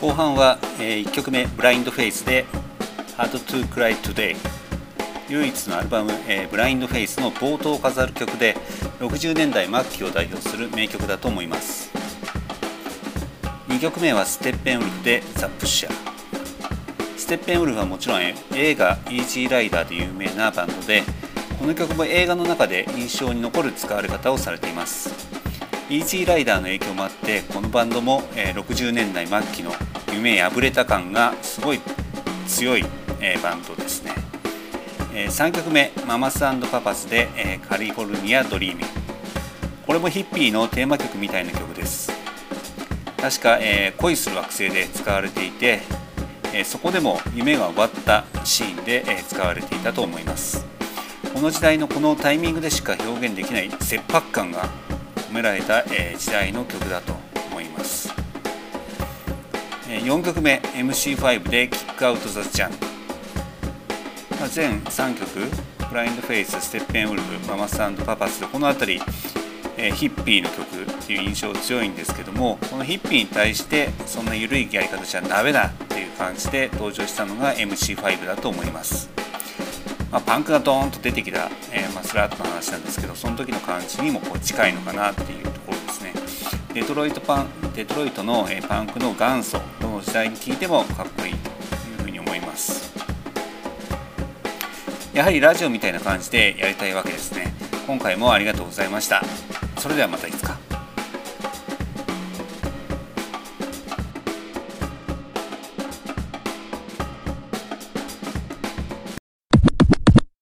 後半は、え1曲目「ブラインドフェイスで「Hard to Cry Today」唯一のアルバム「えブラインドフェイスの冒頭を飾る曲で60年代末期を代表する名曲だと思います。2曲目はステッペンウルフで「ザ・プッシャー」ステッペンウルフはもちろん映画「イージーライダー」で有名なバンドでこの曲も映画の中で印象に残る使われ方をされています。イージーライダーの影響もあってこのバンドも60年代末期の夢破れた感がすごい強いえバンドですね。え3曲目「ママスパパス」で「カリフォルニア・ドリーミング」これもヒッピーのテーマ曲みたいな曲です。確か、え恋する惑星で使われていて、えそこでも夢が終わったシーンで、え使われていたと思います。この時代のこのタイミングでしか表現できない切迫感が込められた、え時代の曲だと4曲目 MC5 で「キックアウト・ザ・ジャン」全3曲「ブラインド・フェイス」「ステッペン・ウルフ」「ママスパパス」この辺り、えヒッピーの曲っていう印象強いんですけどもこのヒッピーに対してそんな緩いやり方じゃダメだっていう感じで登場したのが MC5 だと思います。まあ、パンクがドーンと出てきた、えー、まあ、スラッとの話なんですけどその時の感じにもこう近いのかなっていうところですねデトロイトパンデトロイトの、え、パンクの元祖の時代に聞いてもかっこいいというふうに思います。やはりラジオみたいな感じでやりたいわけですね。今回もありがとうございました。それではまたいつか。